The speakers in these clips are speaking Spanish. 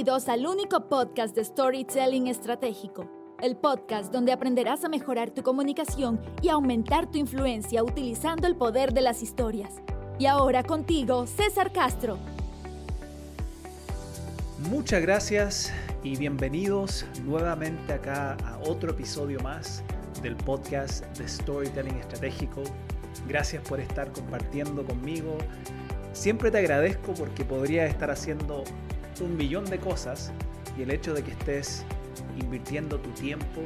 Bienvenidos al único podcast de Storytelling Estratégico, el podcast donde aprenderás a mejorar tu comunicación y aumentar tu influencia utilizando el poder de las historias. Y ahora contigo, César Castro. Muchas gracias y bienvenidos nuevamente acá a otro episodio más del podcast de Storytelling Estratégico. Gracias por estar compartiendo conmigo. Siempre te agradezco porque podría estar haciendo un millón de cosas y el hecho de que estés invirtiendo tu tiempo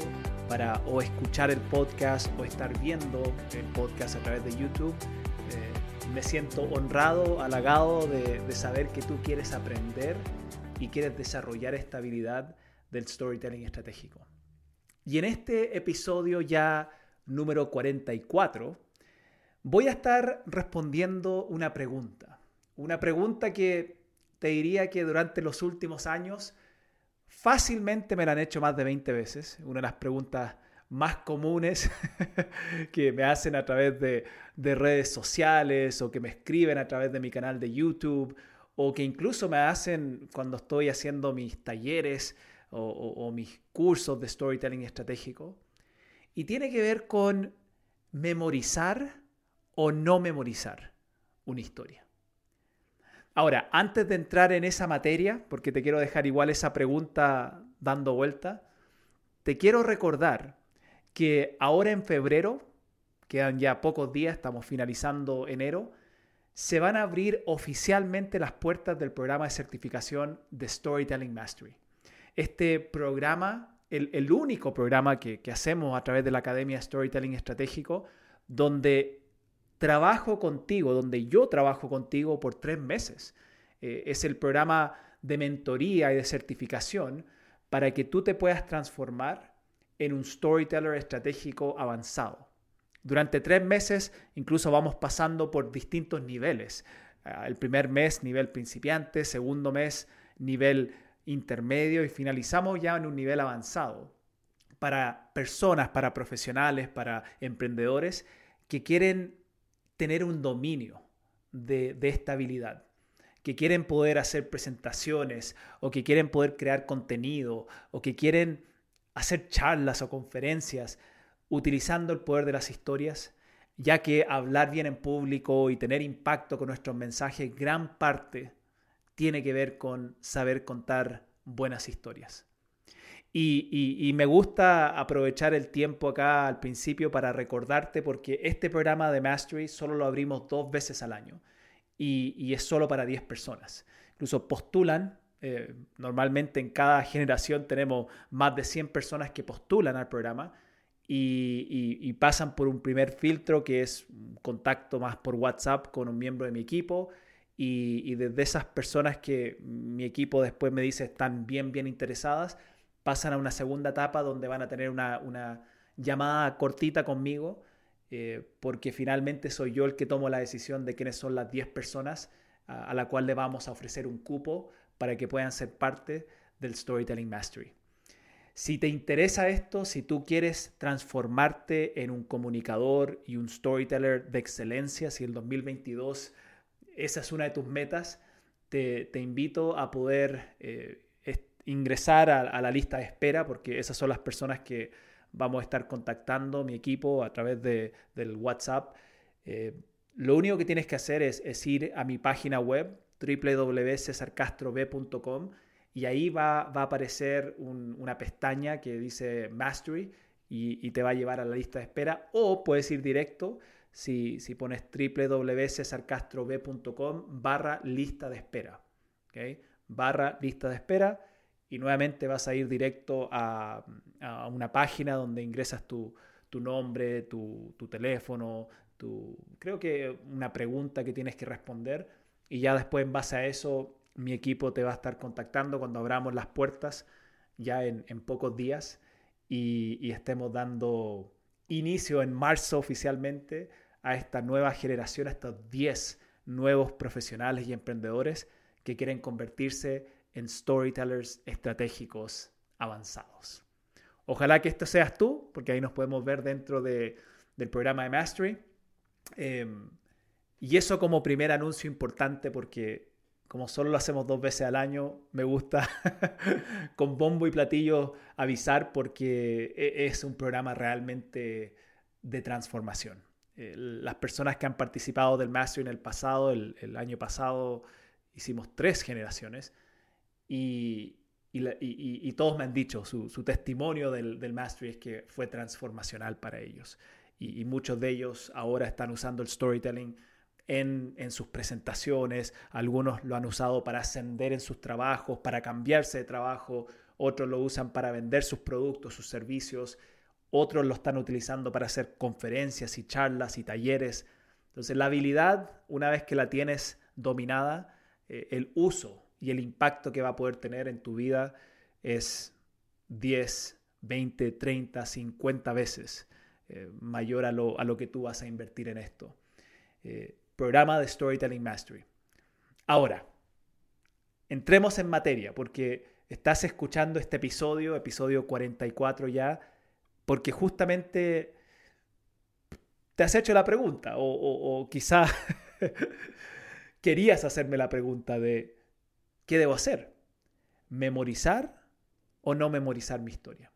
para o escuchar el podcast o estar viendo el podcast a través de YouTube, eh, me siento honrado, halagado de, de saber que tú quieres aprender y quieres desarrollar esta habilidad del storytelling estratégico. Y en este episodio ya número 44, voy a estar respondiendo una pregunta. Una pregunta que te diría que durante los últimos años fácilmente me la han hecho más de 20 veces. Una de las preguntas más comunes que me hacen a través de, redes sociales o que me escriben a través de mi canal de YouTube o que incluso me hacen cuando estoy haciendo mis talleres o, o mis cursos de storytelling estratégico. Y tiene que ver con memorizar o no memorizar una historia. Ahora, antes de entrar en esa materia, porque te quiero dejar igual esa pregunta dando vuelta, te quiero recordar que ahora en febrero, quedan ya pocos días, estamos finalizando enero, se van a abrir oficialmente las puertas del programa de certificación de Storytelling Mastery. Este programa, el, único programa que, que hacemos a través de la Academia Storytelling Estratégico, donde trabajo contigo, donde yo trabajo contigo por tres meses. Eh, es el programa de mentoría y de certificación para que tú te puedas transformar en un storyteller estratégico avanzado. Durante tres meses incluso vamos pasando por distintos niveles. Ah, el primer mes nivel principiante, segundo mes nivel intermedio y finalizamos ya en un nivel avanzado para personas, para profesionales, para emprendedores que quieren tener un dominio de, esta habilidad, que quieren poder hacer presentaciones o que quieren poder crear contenido o que quieren hacer charlas o conferencias utilizando el poder de las historias, ya que hablar bien en público y tener impacto con nuestros mensajes, gran parte tiene que ver con saber contar buenas historias. Y, me gusta aprovechar el tiempo acá al principio para recordarte porque este programa de Mastery solo lo abrimos dos veces al año y, es solo para 10 personas. Incluso postulan, eh, normalmente en cada generación tenemos más de 100 personas que postulan al programa y, y pasan por un primer filtro que es un contacto más por WhatsApp con un miembro de mi equipo. Y, desde esas personas que mi equipo después me dice están bien, bien interesadas, pasan a una segunda etapa donde van a tener una, llamada cortita conmigo, eh, porque finalmente soy yo el que tomo la decisión de quiénes son las 10 personas a, la cual le vamos a ofrecer un cupo para que puedan ser parte del Storytelling Mastery. Si te interesa esto, si tú quieres transformarte en un comunicador y un storyteller de excelencia, si el 2022 esa es una de tus metas, te, invito a poder eh, ingresar a, la lista de espera, porque esas son las personas que vamos a estar contactando, mi equipo, a través de, del WhatsApp. Eh, lo único que tienes que hacer es, ir a mi página web, www.cesarcastrob.com, y ahí va, a aparecer una pestaña que dice Mastery y, te va a llevar a la lista de espera, o puedes ir directo si, si pones www.cesarcastrob.com barra lista de espera. ¿okay? Barra lista de espera y nuevamente vas a ir directo a, una página donde ingresas tu, nombre, tu, teléfono, tu, creo que una pregunta que tienes que responder y ya después en base a eso mi equipo te va a estar contactando cuando abramos las puertas ya en, pocos días y, estemos dando inicio en marzo oficialmente a esta nueva generación, a estos 10 nuevos profesionales y emprendedores que quieren convertirse en storytellers estratégicos avanzados. Ojalá que esto seas tú, porque ahí nos podemos ver dentro del programa de Mastery. Em, y eso como primer anuncio importante porque como solo lo hacemos dos veces al año, me gusta con bombo y platillo avisar porque e, es un programa realmente de transformación. Las personas que han participado del Mastery en el pasado, el, año pasado hicimos tres generaciones y, y, todos me han dicho, su, testimonio del, del, Mastery es que fue transformacional para ellos. Y, muchos de ellos ahora están usando el storytelling en, en, sus presentaciones, algunos lo han usado para ascender en sus trabajos, para cambiarse de trabajo, otros lo usan para vender sus productos, sus servicios, otros lo están utilizando para hacer conferencias y charlas y talleres. Entonces la habilidad, una vez que la tienes dominada, eh, el uso y el impacto que va a poder tener en tu vida es 10, 20, 30, 50 veces eh, mayor a lo, a lo, que tú vas a invertir en esto. Eh, programa de Storytelling Mastery. Ahora, entremos en materia porque estás escuchando este episodio, episodio 44 ya, porque justamente te has hecho la pregunta o, o quizá querías hacerme la pregunta de ¿qué debo hacer? ¿Memorizar o no memorizar mi historia?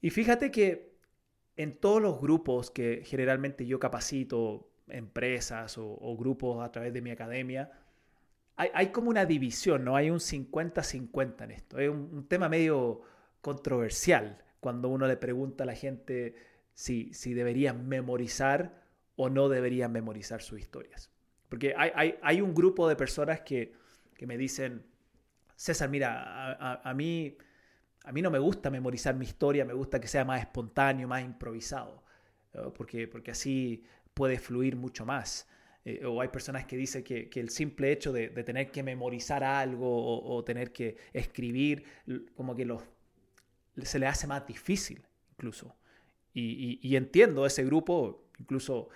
Y fíjate que en todos los grupos que generalmente yo capacito, empresas o, grupos a través de mi academia, hay, como una división, ¿no? Hay un 50-50 en esto. Es un, tema medio controversial cuando uno le pregunta a la gente si, si deberían memorizar o no deberían memorizar sus historias. Porque hay, hay, un grupo de personas que, que me dicen, César, mira, a, mí, a mí no me gusta memorizar mi historia, me gusta que sea más espontáneo, más improvisado, porque, porque así puede fluir mucho más. Eh, o hay personas que dicen que, el simple hecho de, tener que memorizar algo o, tener que escribir, como que los, se le hace más difícil incluso. Y, entiendo ese grupo, incluso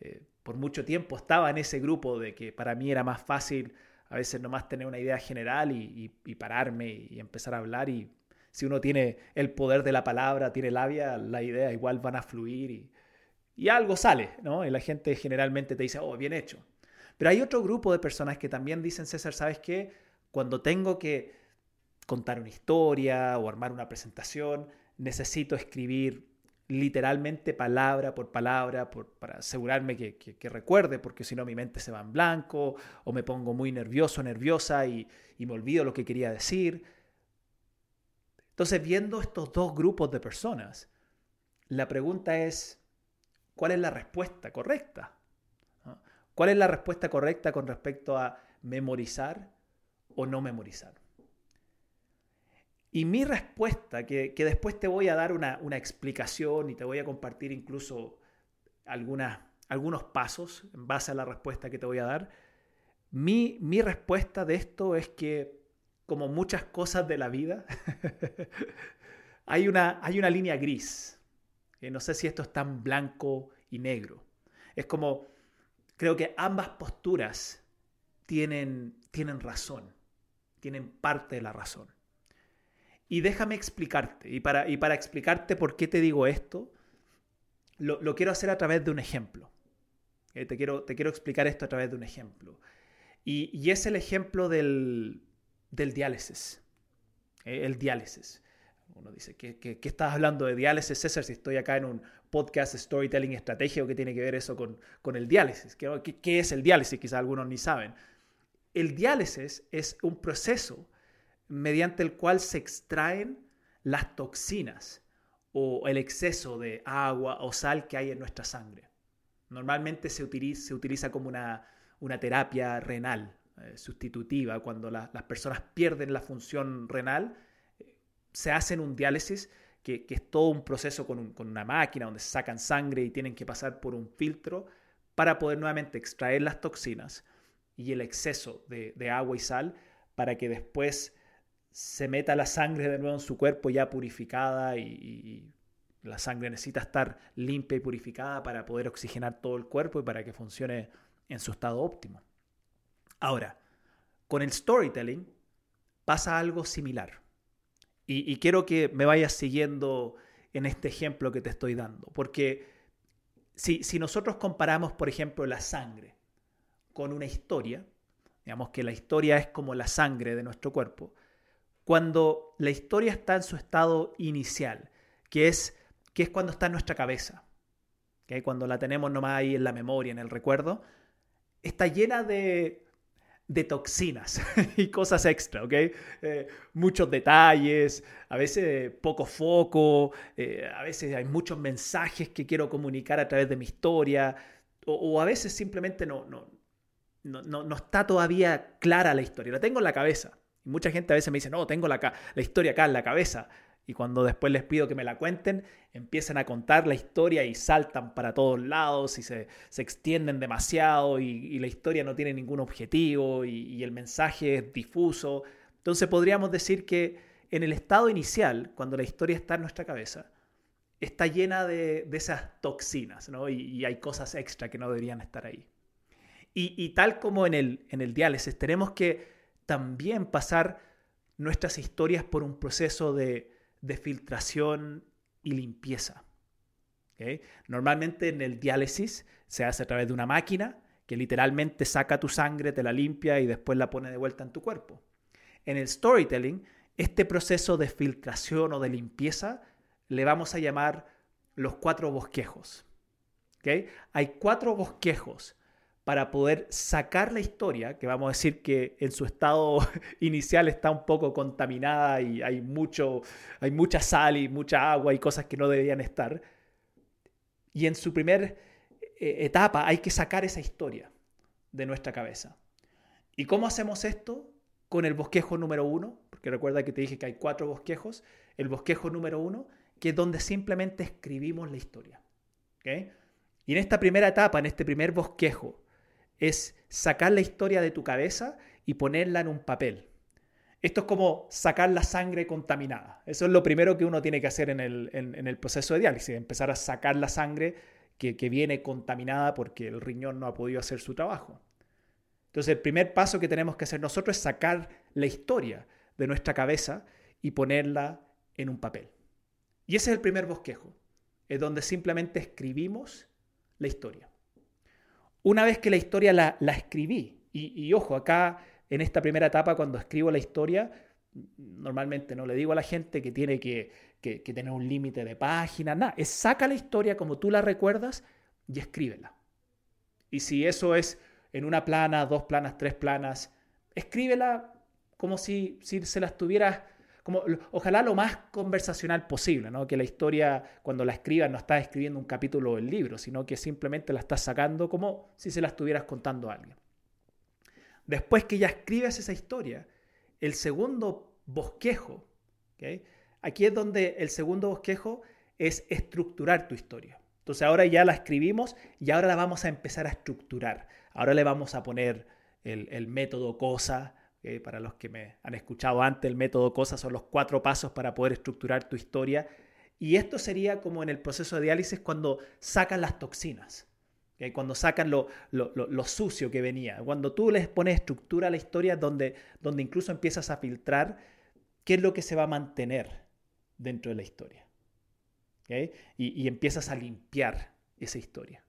eh, por mucho tiempo estaba en ese grupo de que para mí era más fácil a veces nomás tener una idea general y, pararme y empezar a hablar y si uno tiene el poder de la palabra, tiene labia, la idea igual van a fluir y, y algo sale, ¿no? Y la gente generalmente te dice, oh, bien hecho. Pero hay otro grupo de personas que también dicen, César, ¿sabes qué? Cuando tengo que contar una historia o armar una presentación, necesito escribir literalmente palabra por palabra para asegurarme que, recuerde, porque si no mi mente se va en blanco o me pongo muy nervioso, nerviosa y, y me olvido lo que quería decir. Entonces, viendo estos dos grupos de personas, la pregunta es, ¿Cuál es la respuesta correcta? ¿Cuál es la respuesta correcta con respecto a memorizar o no memorizar? Y mi respuesta, que, después te voy a dar una, explicación y te voy a compartir incluso algunos pasos en base a la respuesta que te voy a dar, mi, mi respuesta de esto es que, como muchas cosas de la vida, hay, una, hay una línea gris no sé si esto es tan blanco y negro. Es como, creo que ambas posturas tienen, tienen razón, tienen parte de la razón. Y déjame explicarte, y para, y para explicarte por qué te digo esto, lo, quiero hacer a través de un ejemplo. Eh, te, quiero, te quiero explicar esto a través de un ejemplo. Y, es el ejemplo del, del diálisis. Eh, el diálisis. Uno dice, ¿qué, qué, estás hablando de diálisis, César? Si estoy acá en un podcast storytelling estratégico, ¿qué tiene que ver eso con, con el diálisis? ¿Qué, ¿Qué, es el diálisis? Quizás algunos ni saben. El diálisis es un proceso mediante el cual se extraen las toxinas o el exceso de agua o sal que hay en nuestra sangre. Normalmente se utiliza, se utiliza como una, una terapia renal eh, sustitutiva cuando las personas pierden la función renal se hacen un diálisis, que, es todo un proceso con, una máquina donde sacan sangre y tienen que pasar por un filtro para poder nuevamente extraer las toxinas y el exceso de, agua y sal para que después se meta la sangre de nuevo en su cuerpo ya purificada y, la sangre necesita estar limpia y purificada para poder oxigenar todo el cuerpo y para que funcione en su estado óptimo. Ahora, con el storytelling pasa algo similar. Y, quiero que me vayas siguiendo en este ejemplo que te estoy dando, porque si, nosotros comparamos, por ejemplo, la sangre con una historia, digamos que la historia es como la sangre de nuestro cuerpo, cuando la historia está en su estado inicial, que es, que es cuando está en nuestra cabeza, cuando la tenemos nomás ahí en la memoria, en el recuerdo, está llena de, de toxinas y cosas extra, ¿ok? Eh, muchos detalles, a veces poco foco, eh, a veces hay muchos mensajes que quiero comunicar a través de mi historia, o, a veces simplemente no, no, no, no, está todavía clara la historia, la tengo en la cabeza. Y mucha gente a veces me dice, no, tengo la, la historia acá en la cabeza. Y cuando después les pido que me la cuenten, empiezan a contar la historia y saltan para todos lados y se, extienden demasiado y, la historia no tiene ningún objetivo y, el mensaje es difuso. Entonces podríamos decir que en el estado inicial, cuando la historia está en nuestra cabeza, está llena de, esas toxinas ¿no? y, hay cosas extra que no deberían estar ahí. Y, tal como en el, en el diálisis, tenemos que también pasar nuestras historias por un proceso de, de filtración y limpieza. Normalmente en el diálisis se hace a través de una máquina que literalmente saca tu sangre, te la limpia y después la pone de vuelta en tu cuerpo. En el storytelling, este proceso de filtración o de limpieza le vamos a llamar los cuatro bosquejos. Hay cuatro bosquejos para poder sacar la historia, que vamos a decir que en su estado inicial está un poco contaminada y hay, mucho, hay mucha sal y mucha agua y cosas que no deberían estar. Y en su primer eh, etapa hay que sacar esa historia de nuestra cabeza. ¿Y cómo hacemos esto? Con el bosquejo número uno, porque recuerda que te dije que hay cuatro bosquejos. El bosquejo número uno, que es donde simplemente escribimos la historia. Y en esta primera etapa, en este primer bosquejo, es sacar la historia de tu cabeza y ponerla en un papel. Esto es como sacar la sangre contaminada. Eso es lo primero que uno tiene que hacer en el, proceso de diálisis, empezar a sacar la sangre que, que, viene contaminada porque el riñón no ha podido hacer su trabajo. Entonces el primer paso que tenemos que hacer nosotros es sacar la historia de nuestra cabeza y ponerla en un papel. Y ese es el primer bosquejo, es donde simplemente escribimos la historia. Una vez que la historia la, escribí, y, ojo, acá en esta primera etapa cuando escribo la historia, normalmente no le digo a la gente que tiene que, tener un límite de páginas, nada, es saca la historia como tú la recuerdas y escríbela. Y si eso es en una plana, dos planas, tres planas, escríbela como si, si se la estuvieras ojalá lo más conversacional posible, ¿no? que la historia cuando la escribas no estás escribiendo un capítulo del libro, sino que simplemente la estás sacando como si se la estuvieras contando a alguien. Después que ya escribes esa historia, el segundo bosquejo, aquí es donde el segundo bosquejo es estructurar tu historia. Entonces ahora ya la escribimos y ahora la vamos a empezar a estructurar. Ahora le vamos a poner el método cosa, para los que me han escuchado antes, el método COSA son los cuatro pasos para poder estructurar tu historia. Y esto sería como en el proceso de diálisis cuando sacan las toxinas, cuando sacan lo, sucio que venía. Cuando tú les pones estructura a la historia donde, donde incluso empiezas a filtrar qué es lo que se va a mantener dentro de la historia. Y, y empiezas a limpiar esa historia.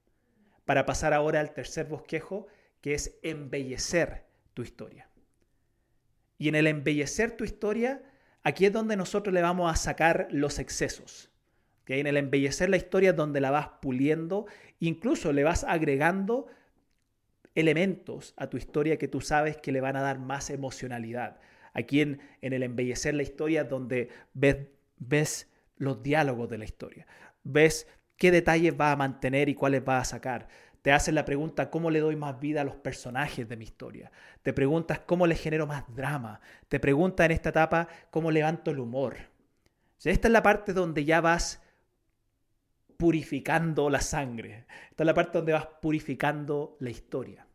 Para pasar ahora al tercer bosquejo, que es embellecer tu historia. Y en el embellecer tu historia, aquí es donde nosotros le vamos a sacar los excesos. ¿okay? En el embellecer la historia es donde la vas puliendo, incluso le vas agregando elementos a tu historia que tú sabes que le van a dar más emocionalidad. Aquí en, en el embellecer la historia es donde ves, ves los diálogos de la historia, ves qué detalles va a mantener y cuáles va a sacar. Te haces la pregunta cómo le doy más vida a los personajes de mi historia. Te preguntas cómo le genero más drama. Te preguntas en esta etapa cómo levanto el humor. esta es la parte donde ya vas purificando la sangre. Esta es la parte donde vas purificando la historia.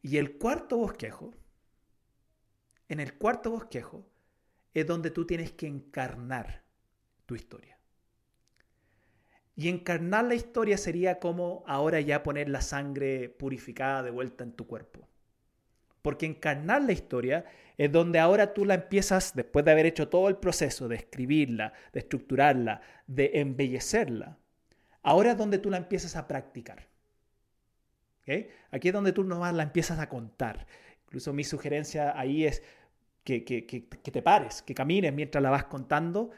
Y el cuarto bosquejo, en el cuarto bosquejo, es donde tú tienes que encarnar tu historia. Y encarnar la historia sería como ahora ya poner la sangre purificada de vuelta en tu cuerpo. Porque encarnar la historia es donde ahora tú la empiezas, después de haber hecho todo el proceso de escribirla, de estructurarla, de embellecerla, ahora es donde tú la empiezas a practicar. Aquí es donde tú nomás la empiezas a contar. Incluso mi sugerencia ahí es que, que, que, que te pares, que camines mientras la vas contando,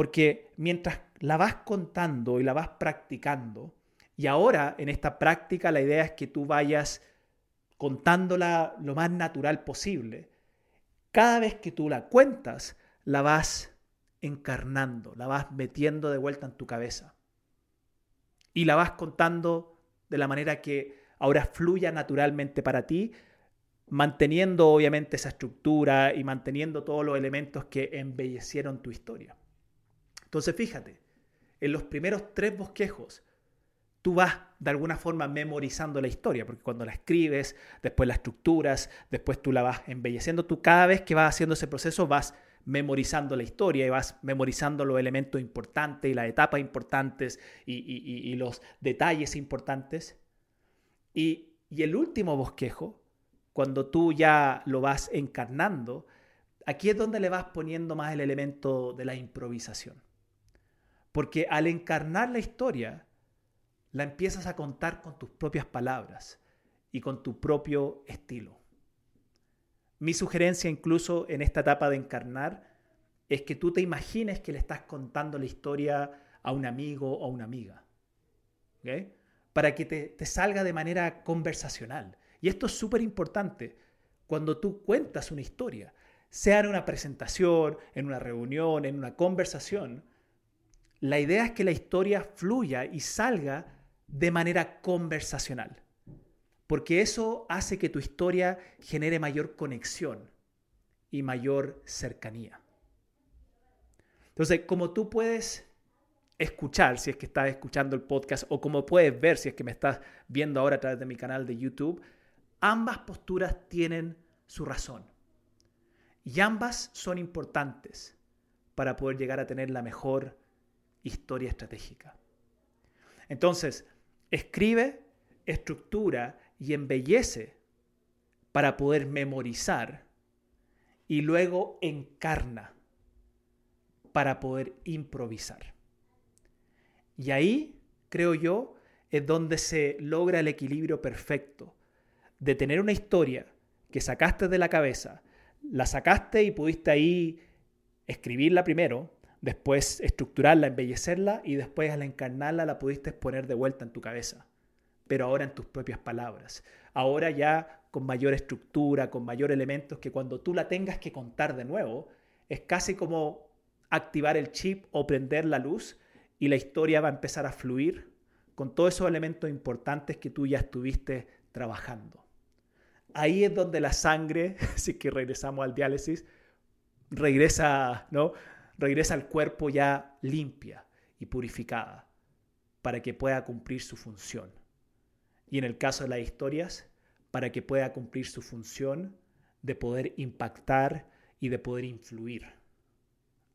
porque mientras la vas contando y la vas practicando, y ahora en esta práctica la idea es que tú vayas contándola lo más natural posible, cada vez que tú la cuentas, la vas encarnando, la vas metiendo de vuelta en tu cabeza. Y la vas contando de la manera que ahora fluya naturalmente para ti, manteniendo obviamente esa estructura y manteniendo todos los elementos que embellecieron tu historia. Entonces fíjate, en los primeros tres bosquejos, tú vas de alguna forma memorizando la historia, porque cuando la escribes, después la estructuras, después tú la vas embelleciendo, tú cada vez que vas haciendo ese proceso vas memorizando la historia y vas memorizando los elementos importantes y las etapas importantes y, los detalles importantes. Y, y el último bosquejo, cuando tú ya lo vas encarnando, aquí es donde le vas poniendo más el elemento de la improvisación. Porque al encarnar la historia, la empiezas a contar con tus propias palabras y con tu propio estilo. Mi sugerencia incluso en esta etapa de encarnar es que tú te imagines que le estás contando la historia a un amigo o a una amiga. Para que te, te salga de manera conversacional. Y esto es súper importante. Cuando tú cuentas una historia, sea en una presentación, en una reunión, en una conversación, la idea es que la historia fluya y salga de manera conversacional, porque eso hace que tu historia genere mayor conexión y mayor cercanía. Entonces, como tú puedes escuchar si es que estás escuchando el podcast o como puedes ver si es que me estás viendo ahora a través de mi canal de YouTube, ambas posturas tienen su razón. Y ambas son importantes para poder llegar a tener la mejor historia estratégica. Entonces, escribe, estructura y embellece para poder memorizar y luego encarna para poder improvisar. Y ahí, creo yo, es donde se logra el equilibrio perfecto de tener una historia que sacaste de la cabeza, la sacaste y pudiste ahí escribirla primero, después estructurarla, embellecerla y después al encarnarla la pudiste poner de vuelta en tu cabeza, pero ahora en tus propias palabras. Ahora ya con mayor estructura, con mayor elementos que cuando tú la tengas que contar de nuevo, es casi como activar el chip o prender la luz y la historia va a empezar a fluir con todos esos elementos importantes que tú ya estuviste trabajando. Ahí es donde la sangre, si que regresamos al diálisis, regresa, ¿no? Regresa al cuerpo ya limpia y purificada para que pueda cumplir su función. Y en el caso de las historias, para que pueda cumplir su función de poder impactar y de poder influir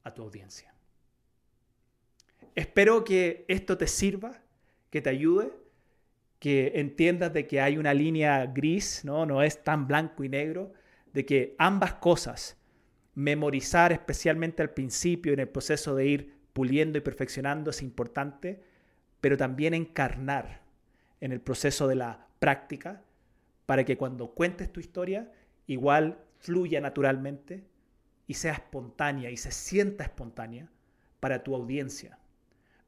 a tu audiencia. Espero que esto te sirva, que te ayude, que entiendas de que hay una línea gris, ¿no? no es tan blanco y negro, de que ambas cosas memorizar especialmente al principio en el proceso de ir puliendo y perfeccionando es importante, pero también encarnar en el proceso de la práctica para que cuando cuentes tu historia igual fluya naturalmente y sea espontánea y se sienta espontánea para tu audiencia,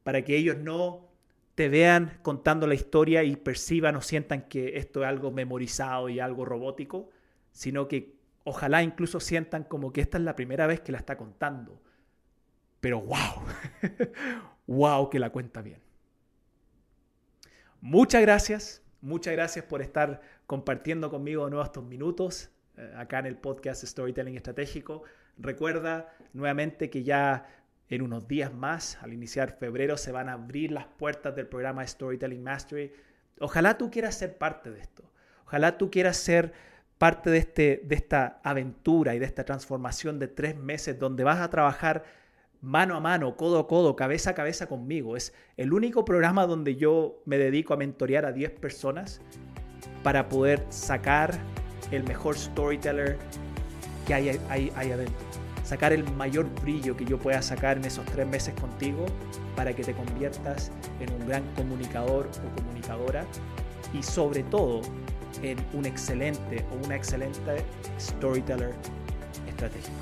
para que ellos no te vean contando la historia y perciban o sientan que esto es algo memorizado y algo robótico, sino que Ojalá incluso sientan como que esta es la primera vez que la está contando. Pero wow, wow que la cuenta bien. Muchas gracias, muchas gracias por estar compartiendo conmigo de nuevo estos minutos eh, acá en el podcast Storytelling Estratégico. Recuerda nuevamente que ya en unos días más, al iniciar febrero, se van a abrir las puertas del programa Storytelling Mastery. Ojalá tú quieras ser parte de esto. Ojalá tú quieras ser parte de, este, de esta aventura y de esta transformación de tres meses donde vas a trabajar mano a mano, codo a codo, cabeza a cabeza conmigo. Es el único programa donde yo me dedico a mentorear a 10 personas para poder sacar el mejor storyteller que hay, hay, hay adentro. Sacar el mayor brillo que yo pueda sacar en esos tres meses contigo para que te conviertas en un gran comunicador o comunicadora y sobre todo en un excelente o una excelente storyteller estratégico.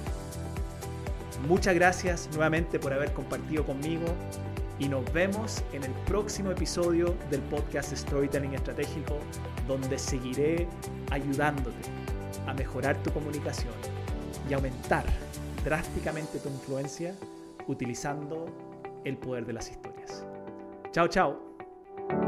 Muchas gracias nuevamente por haber compartido conmigo y nos vemos en el próximo episodio del podcast Storytelling Estratégico donde seguiré ayudándote a mejorar tu comunicación y aumentar drásticamente tu influencia utilizando el poder de las historias. Chao, chao.